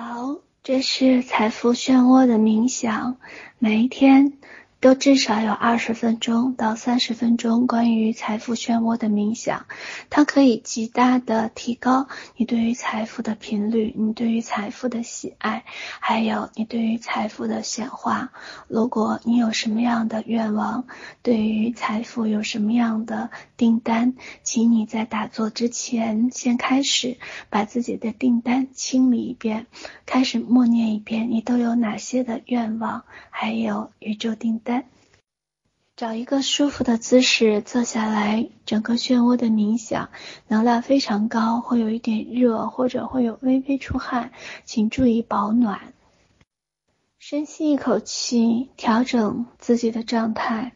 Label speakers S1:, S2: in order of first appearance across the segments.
S1: 好，这是财富漩涡的冥想，每一天，都至少有二十分钟到三十分钟关于财富漩涡的冥想，它可以极大的提高你对于财富的频率，你对于财富的喜爱，还有你对于财富的显化。如果你有什么样的愿望，对于财富有什么样的订单，请你在打坐之前先开始把自己的订单清理一遍，开始默念一遍，你都有哪些的愿望，还有宇宙订单。找一个舒服的姿势坐下来，整个漩涡的冥想能量非常高，会有一点热，或者会有微微出汗，请注意保暖。深吸一口气，调整自己的状态。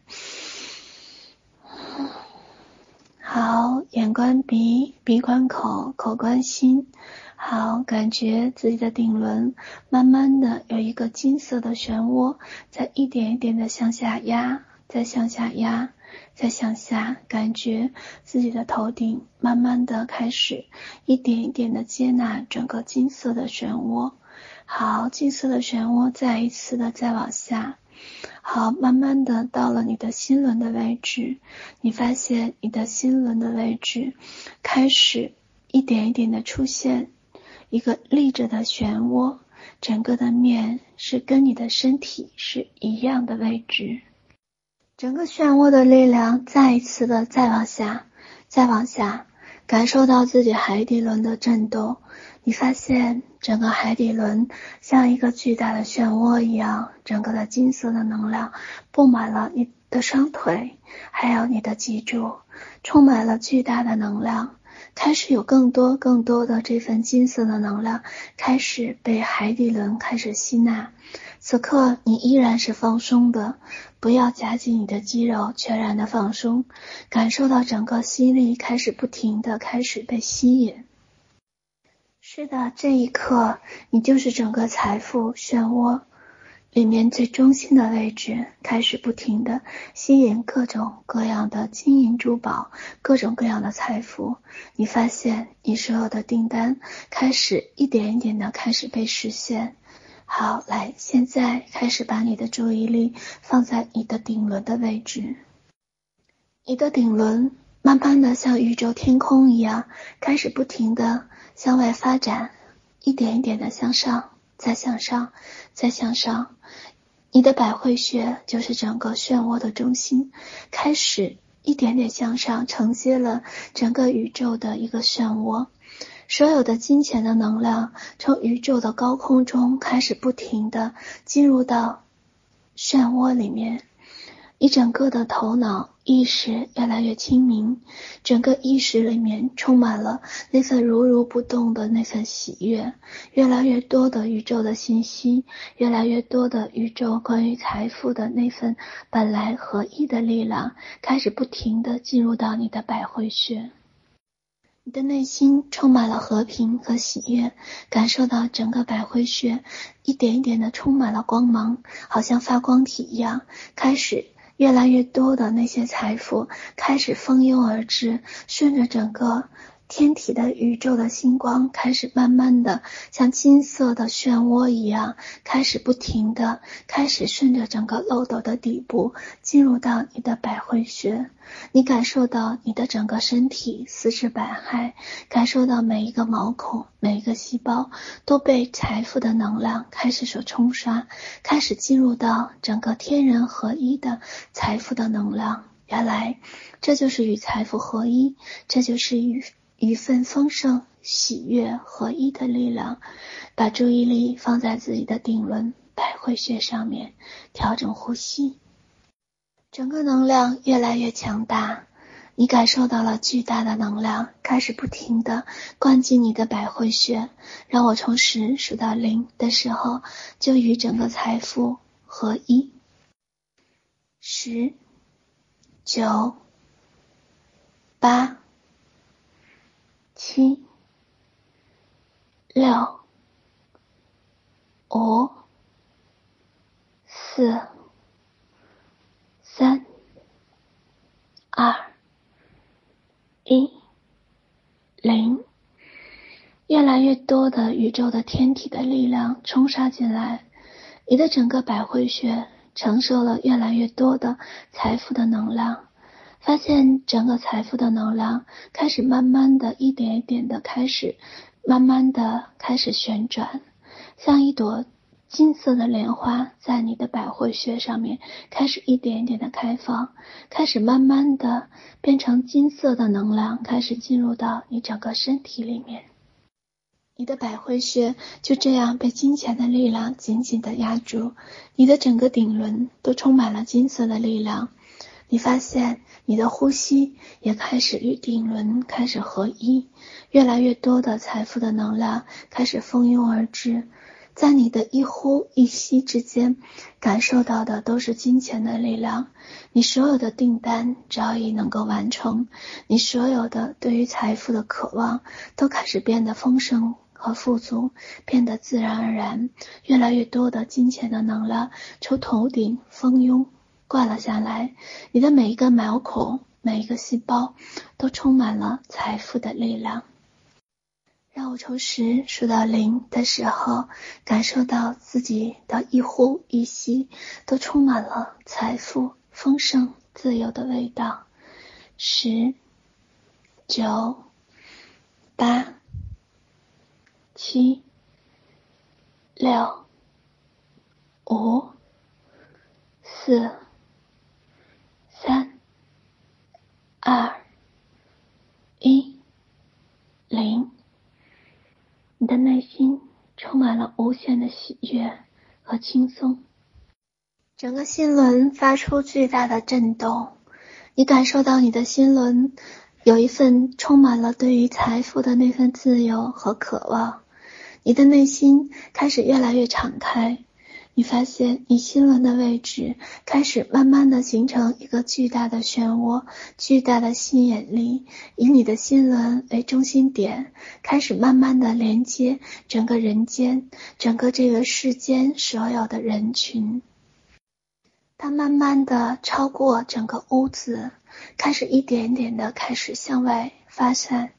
S1: 好，眼观鼻，鼻观口，口观心。好，感觉自己的顶轮慢慢的有一个金色的漩涡，在一点一点的向下压。再向下压，再向下，感觉自己的头顶慢慢的开始一点一点的接纳整个金色的漩涡。好，金色的漩涡再一次的再往下。好，慢慢的到了你的心轮的位置，你发现你的心轮的位置开始一点一点的出现一个立着的漩涡，整个的面是跟你的身体是一样的位置。整个漩涡的力量再一次的再往下，再往下，感受到自己海底轮的震动。你发现整个海底轮像一个巨大的漩涡一样，整个的金色的能量布满了你的双腿，还有你的脊柱，充满了巨大的能量。开始有更多更多的这份金色的能量开始被海底轮开始吸纳。此刻你依然是放松的，不要夹紧你的肌肉，全然的放松，感受到整个吸力开始不停的开始被吸引。是的，这一刻你就是整个财富漩涡里面最中心的位置，开始不停的吸引各种各样的金银珠宝，各种各样的财富。你发现你所有的订单开始一点一点的开始被实现。好，来，现在开始把你的注意力放在你的顶轮的位置。你的顶轮慢慢的像宇宙天空一样，开始不停的向外发展，一点一点的向上，再向上，再向上。你的百会穴就是整个漩涡的中心，开始一点点向上，承接了整个宇宙的一个漩涡。所有的金钱的能量从宇宙的高空中开始不停地进入到漩涡里面，你整个的头脑意识越来越清明，整个意识里面充满了那份如如不动的那份喜悦，越来越多的宇宙的信息，越来越多的宇宙关于财富的那份本来合一的力量，开始不停地进入到你的百会穴。你的内心充满了和平和喜悦，感受到整个百会穴一点一点的充满了光芒，好像发光体一样，开始越来越多的那些财富开始蜂拥而至，顺着整个。天体的宇宙的星光开始慢慢的像金色的漩涡一样，开始不停的开始顺着整个漏斗的底部进入到你的百会穴，你感受到你的整个身体四肢百骸，感受到每一个毛孔、每一个细胞都被财富的能量开始所冲刷，开始进入到整个天人合一的财富的能量。原来这就是与财富合一，这就是与。一份丰盛、喜悦、合一的力量，把注意力放在自己的顶轮百会穴上面，调整呼吸，整个能量越来越强大。你感受到了巨大的能量，开始不停的灌进你的百会穴。让我从十数到零的时候，就与整个财富合一。十、九、八。七、六、五、四、三、二、一、零。越来越多的宇宙的天体的力量冲杀进来，你的整个百会穴承受了越来越多的财富的能量，发现整个财富的能量开始慢慢的一点一点的开始，慢慢的开始旋转，像一朵。金色的莲花在你的百会穴上面开始一点一点的开放，开始慢慢的变成金色的能量，开始进入到你整个身体里面。你的百会穴就这样被金钱的力量紧紧的压住，你的整个顶轮都充满了金色的力量。你发现你的呼吸也开始与顶轮开始合一，越来越多的财富的能量开始蜂拥而至。在你的一呼一吸之间，感受到的都是金钱的力量。你所有的订单早已能够完成，你所有的对于财富的渴望都开始变得丰盛和富足，变得自然而然。越来越多的金钱的能量从头顶蜂拥灌了下来，你的每一个毛孔、每一个细胞都充满了财富的力量。让我从十数到零的时候，感受到自己的一呼一吸都充满了财富、丰盛、自由的味道。十、九、八、七、六、五、四、三、二、一、零。你的内心充满了无限的喜悦和轻松，整个心轮发出巨大的震动，你感受到你的心轮有一份充满了对于财富的那份自由和渴望，你的内心开始越来越敞开。你发现你心轮的位置开始慢慢的形成一个巨大的漩涡，巨大的吸引力，以你的心轮为中心点，开始慢慢的连接整个人间，整个这个世间所有的人群。它慢慢的超过整个屋子，开始一点点的开始向外发散，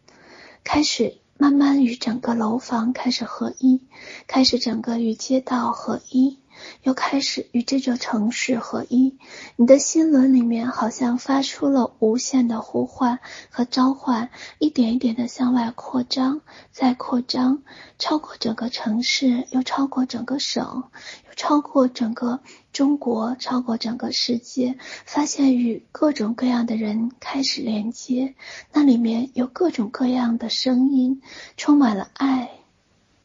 S1: 开始。慢慢与整个楼房开始合一，开始整个与街道合一，又开始与这座城市合一。你的心轮里面好像发出了无限的呼唤和召唤，一点一点的向外扩张，再扩张，超过整个城市，又超过整个省，又超过整个。中国超过整个世界，发现与各种各样的人开始连接，那里面有各种各样的声音，充满了爱、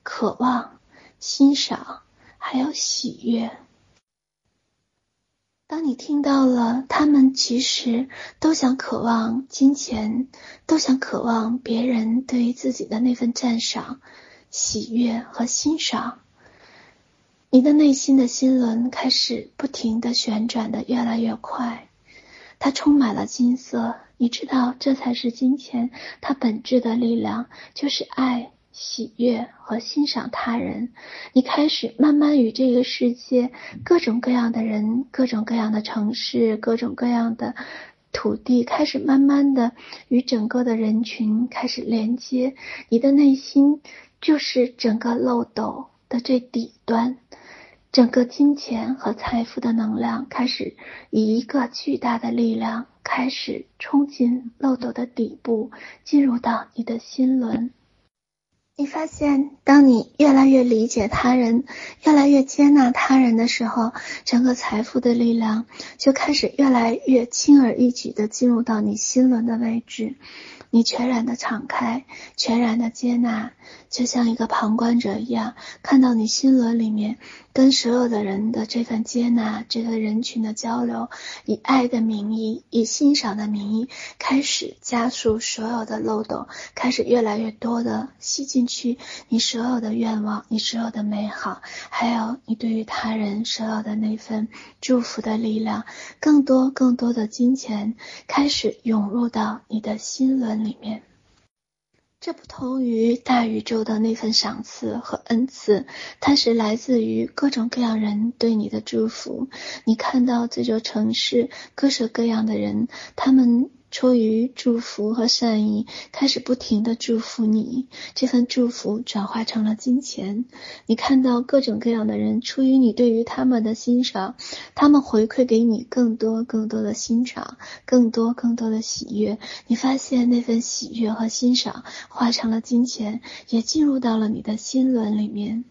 S1: 渴望、欣赏，还有喜悦。当你听到了，他们其实都想渴望金钱，都想渴望别人对于自己的那份赞赏、喜悦和欣赏。你的内心的心轮开始不停地旋转的越来越快，它充满了金色。你知道，这才是金钱它本质的力量，就是爱、喜悦和欣赏他人。你开始慢慢与这个世界各种各样的人、各种各样的城市、各种各样的土地开始慢慢的与整个的人群开始连接。你的内心就是整个漏斗的最底端。整个金钱和财富的能量开始以一个巨大的力量开始冲进漏斗的底部，进入到你的心轮。你发现，当你越来越理解他人，越来越接纳他人的时候，整个财富的力量就开始越来越轻而易举地进入到你心轮的位置。你全然的敞开，全然的接纳，就像一个旁观者一样，看到你心轮里面跟所有的人的这份接纳，这个人群的交流，以爱的名义，以欣赏的名义，开始加速所有的漏斗，开始越来越多的吸进去你所有的愿望，你所有的美好，还有你对于他人所有的那份祝福的力量，更多更多的金钱开始涌入到你的心轮里面，这不同于大宇宙的那份赏赐和恩赐，它是来自于各种各样人对你的祝福。你看到这座城市各式各样的人，他们出于祝福和善意，开始不停地祝福你。这份祝福转化成了金钱。你看到各种各样的人，出于你对于他们的欣赏，他们回馈给你更多更多的欣赏，更多更多的喜悦。你发现那份喜悦和欣赏化成了金钱，也进入到了你的心轮里面。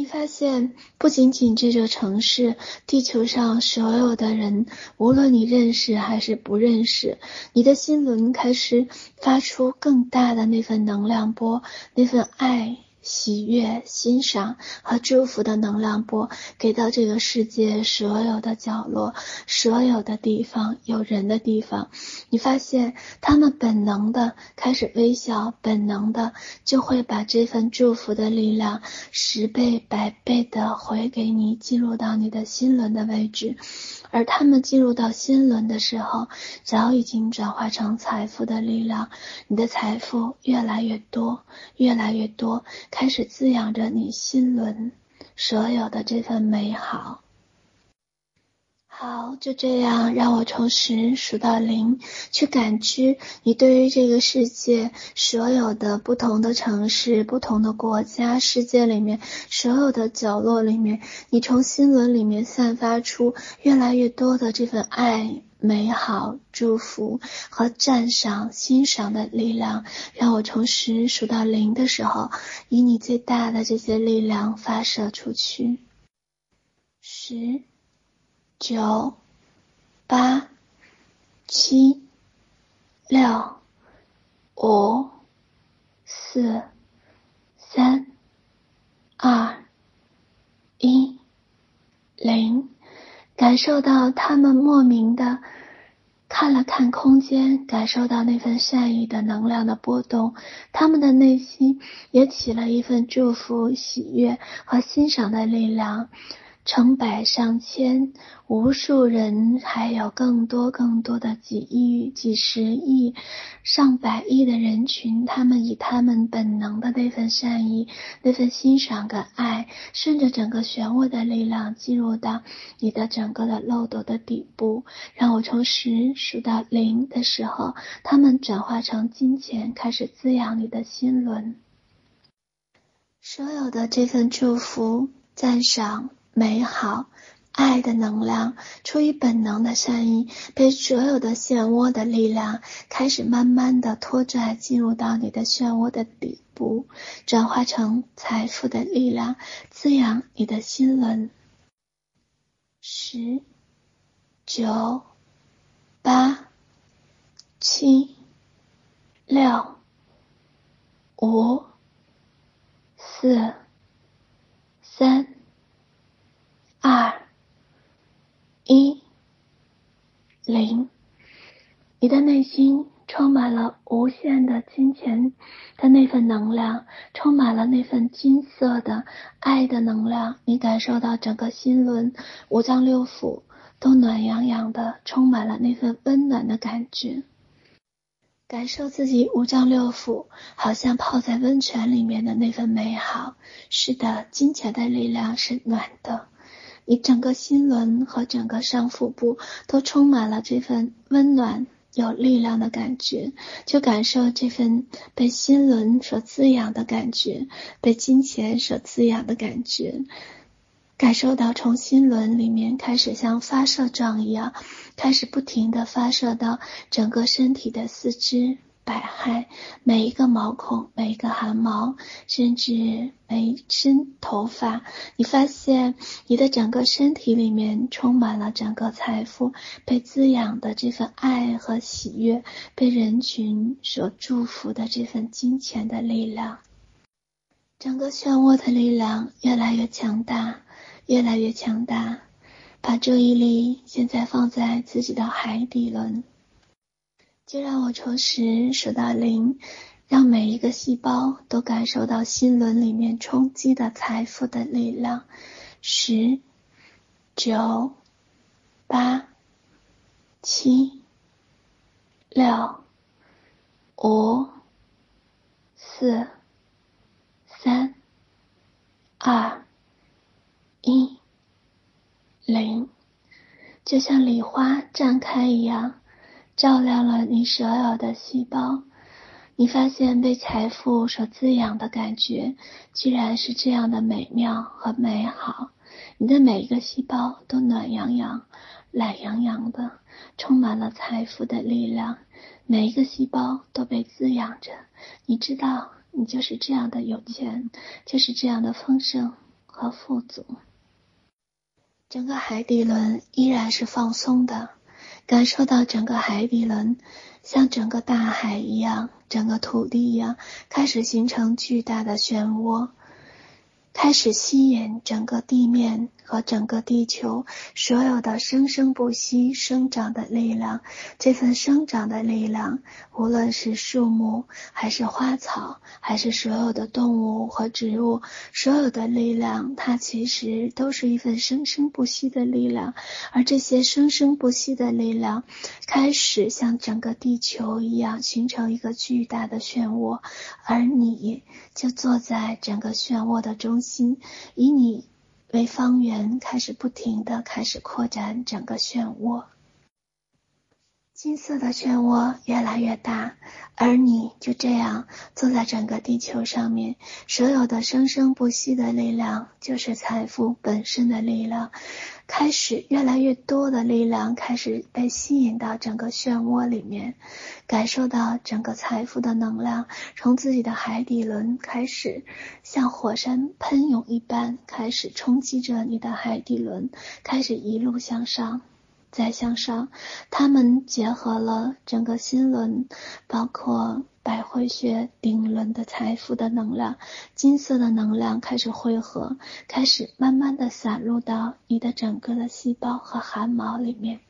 S1: 你发现，不仅仅这座城市，地球上所有的人，无论你认识还是不认识，你的心轮开始发出更大的那份能量波，那份爱。喜悦、欣赏和祝福的能量波，给到这个世界所有的角落、所有的地方有人的地方，你发现他们本能的开始微笑，本能的就会把这份祝福的力量十倍、百倍的回给你，进入到你的心轮的位置。而他们进入到新轮的时候，早已经转化成财富的力量，你的财富越来越多，越来越多，开始滋养着你新轮所有的这份美好。好，就这样，让我从十数到零，去感知你对于这个世界所有的不同的城市、不同的国家、世界里面所有的角落里面，你从心轮里面散发出越来越多的这份爱、美好、祝福和赞赏、欣赏的力量。让我从十数到零的时候，以你最大的这些力量发射出去。十。九、八、七、六、五、四、三、二、一、零，感受到他们莫名的看了看空间，感受到那份善意的能量的波动，他们的内心也起了一份祝福、喜悦和欣赏的力量。成百上千，无数人，还有更多更多的几亿、几十亿、上百亿的人群，他们以他们本能的那份善意、那份欣赏跟爱，顺着整个漩涡的力量进入到你的整个的漏斗的底部。让我从十数到零的时候，他们转化成金钱，开始滋养你的心轮。所有的这份祝福、赞赏。美好、爱的能量，出于本能的善意，被所有的漩涡的力量开始慢慢的拖拽进入到你的漩涡的底部，转化成财富的力量，滋养你的心轮。十、九、八、七、六、五、四、三。二一零，你的内心充满了无限的金钱的那份能量，充满了那份金色的爱的能量。你感受到整个心轮、五脏六腑都暖洋洋的，充满了那份温暖的感觉。感受自己五脏六腑好像泡在温泉里面的那份美好。是的，金钱的力量是暖的。你整个心轮和整个上腹部都充满了这份温暖、有力量的感觉，就感受这份被心轮所滋养的感觉，被金钱所滋养的感觉，感受到从心轮里面开始像发射状一样，开始不停地发射到整个身体的四肢。百骸，每一个毛孔，每一个汗毛，甚至每一根头发，你发现你的整个身体里面充满了整个财富被滋养的这份爱和喜悦，被人群所祝福的这份金钱的力量，整个漩涡的力量越来越强大，越来越强大。把注意力现在放在自己的海底轮。就让我从十数到零，让每一个细胞都感受到心轮里面冲击的财富的力量。十、九、八、七、六、五、四、三、二、一、零，就像礼花绽开一样。照亮了你所有的细胞。你发现被财富所滋养的感觉，居然是这样的美妙和美好。你的每一个细胞都暖洋洋、懒洋洋的，充满了财富的力量。每一个细胞都被滋养着。你知道，你就是这样的有钱，就是这样的丰盛和富足。整个海底轮依然是放松的，感受到整个海底轮像整个大海一样。整个土地一样，开始形成巨大的漩涡，开始吸引整个地面和整个地球所有的生生不息生长的力量。这份生长的力量，无论是树木，还是花草，还是所有的动物和植物，所有的力量，它其实都是一份生生不息的力量。而这些生生不息的力量，开始像整个地球一样形成一个巨大的漩涡，而你就坐在整个漩涡的中心，以你为方圆，开始不停地开始扩展整个漩涡。金色的漩涡越来越大，而你就这样坐在整个地球上面。所有的生生不息的力量，就是财富本身的力量。开始越来越多的力量开始被吸引到整个漩涡里面，感受到整个财富的能量从自己的海底轮开始，像火山喷涌一般开始冲击着你的海底轮，开始一路向上，再向上。它们结合了整个心轮，包括。百会穴顶轮的财富的能量，金色的能量开始汇合，开始慢慢的散入到你的整个的细胞和汗毛里面。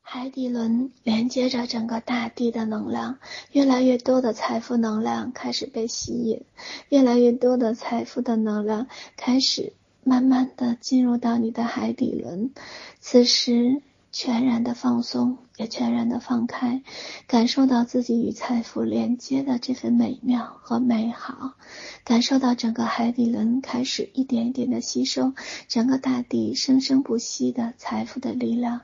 S1: 海底轮连接着整个大地的能量，越来越多的财富能量开始被吸引，越来越多的财富的能量开始慢慢的进入到你的海底轮。此时。全然的放松，也全然的放开，感受到自己与财富连接的这份美妙和美好，感受到整个海底轮开始一点一点的吸收整个大地生生不息的财富的力量。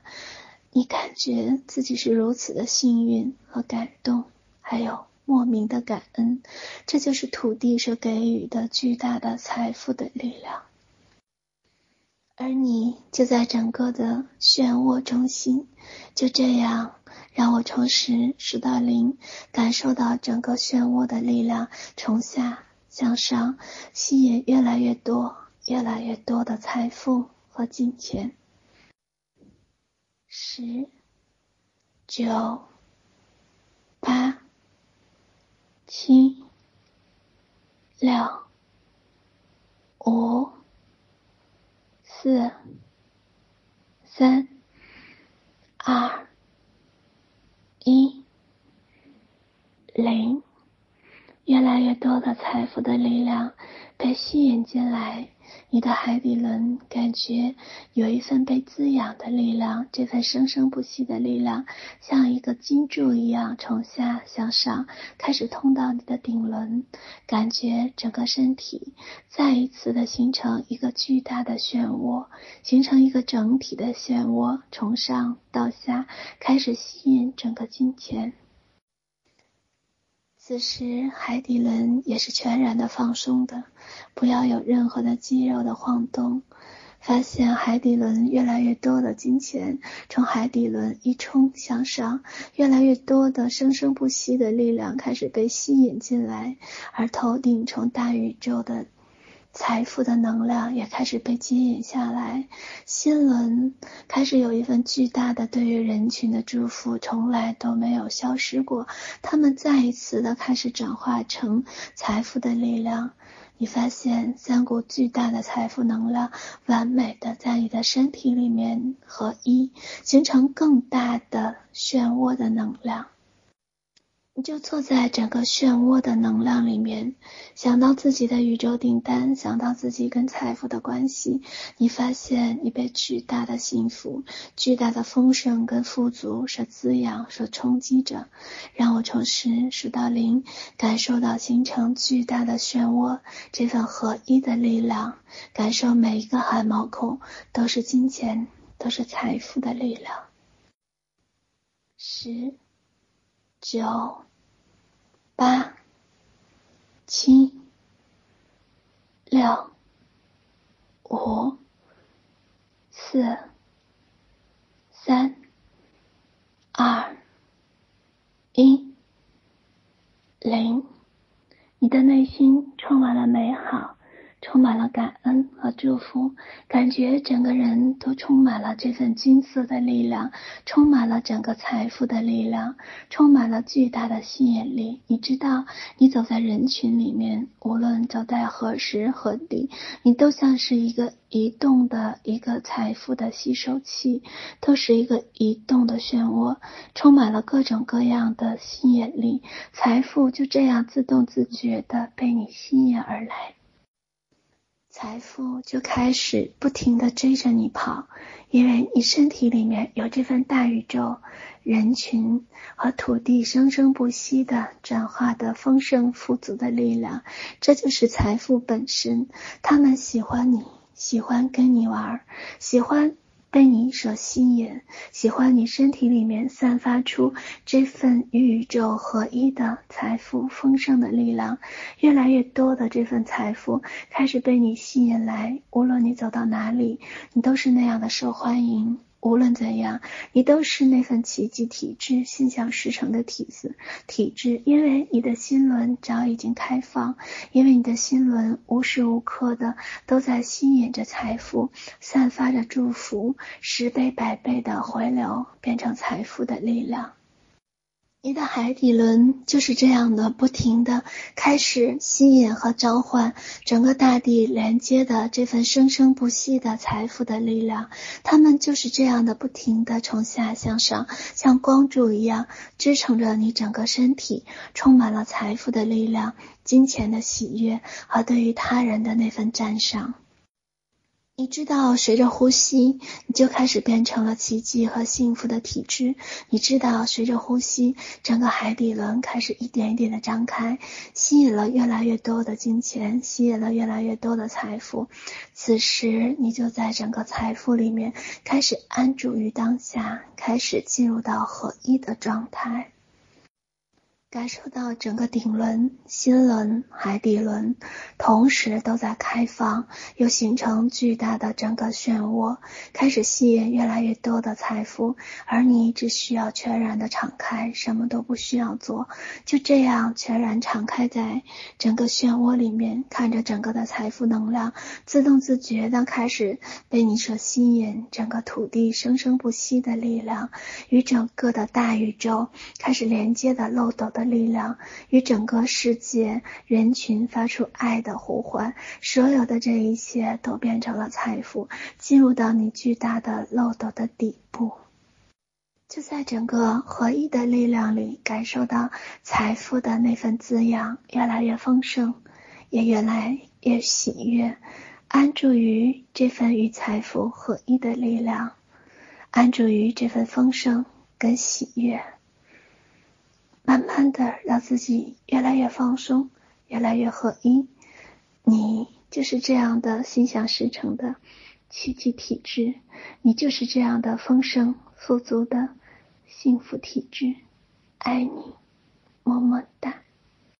S1: 你感觉自己是如此的幸运和感动，还有莫名的感恩，这就是土地所给予的巨大的财富的力量。而你就在整个的漩涡中心，就这样，让我从十数到零，感受到整个漩涡的力量从下向上，吸引越来越多、越来越多的财富和金钱。十、九、八、七、六、五。四、三、二、一、零，越来越多的财富的力量被吸引进来。你的海底轮感觉有一份被滋养的力量，这份生生不息的力量像一个金柱一样从下向上开始通到你的顶轮，感觉整个身体再一次的形成一个巨大的漩涡，形成一个整体的漩涡，从上到下开始吸引整个金钱。此时，海底轮也是全然的放松的，不要有任何的肌肉的晃动。发现海底轮越来越多的金钱从海底轮一冲向上，越来越多的生生不息的力量开始被吸引进来，而头顶从大宇宙的。财富的能量也开始被吸引下来，心轮开始有一份巨大的对于人群的祝福，从来都没有消失过。他们再一次的开始转化成财富的力量。你发现三股巨大的财富能量，完美的在你的身体里面合一，形成更大的漩涡的能量。你就坐在整个漩涡的能量里面，想到自己的宇宙订单，想到自己跟财富的关系，你发现你被巨大的幸福、巨大的丰盛跟富足所滋养、所冲击着。让我从十数到零，感受到形成巨大的漩涡，这份合一的力量，感受每一个汗毛孔都是金钱，都是财富的力量。十、九、八、七、六、五、四、三、二、一、零。你的内心充满了美好。充满了感恩和祝福，感觉整个人都充满了这份金色的力量，充满了整个财富的力量，充满了巨大的吸引力。你知道，你走在人群里面，无论走在何时何地，你都像是一个移动的一个财富的吸收器，都是一个移动的漩涡，充满了各种各样的吸引力，财富就这样自动自觉地被你吸引而来。财富就开始不停地追着你跑，因为你身体里面有这份大宇宙、人群和土地生生不息的转化的丰盛富足的力量，这就是财富本身。他们喜欢你，喜欢跟你玩，喜欢。被你所吸引，喜欢你身体里面散发出这份与宇宙合一的财富丰盛的力量，越来越多的这份财富开始被你吸引来，无论你走到哪里，你都是那样的受欢迎。无论怎样，你都是那份奇迹体质、心想事成的体质。体质，因为你的心轮早已经开放，因为你的心轮无时无刻的都在吸引着财富，散发着祝福，十倍百倍的回流，变成财富的力量。你的海底轮就是这样的，不停的开始吸引和召唤整个大地连接的这份生生不息的财富的力量。它们就是这样的，不停的从下向上，像光柱一样支撑着你整个身体，充满了财富的力量、金钱的喜悦和对于他人的那份赞赏。你知道，随着呼吸，你就开始变成了奇迹和幸福的体质。你知道，随着呼吸，整个海底轮开始一点一点的张开，吸引了越来越多的金钱，吸引了越来越多的财富。此时，你就在整个财富里面开始安住于当下，开始进入到合一的状态。感受到整个顶轮、心轮、海底轮同时都在开放，又形成巨大的整个漩涡，开始吸引越来越多的财富，而你只需要全然的敞开，什么都不需要做，就这样全然敞开在整个漩涡里面，看着整个的财富能量自动自觉的开始被你所吸引，整个土地生生不息的力量与整个的大宇宙开始连接的漏斗的。力量与整个世界人群发出爱的呼唤，所有的这一切都变成了财富，进入到你巨大的漏斗的底部。就在整个合一的力量里，感受到财富的那份滋养，越来越丰盛，也越来越喜悦，安住于这份与财富合一的力量，安住于这份丰盛跟喜悦。慢慢的让自己越来越放松，越来越合一。你就是这样的心想事成的奇迹体质，你就是这样的丰盛富足的幸福体质。爱你，么么哒。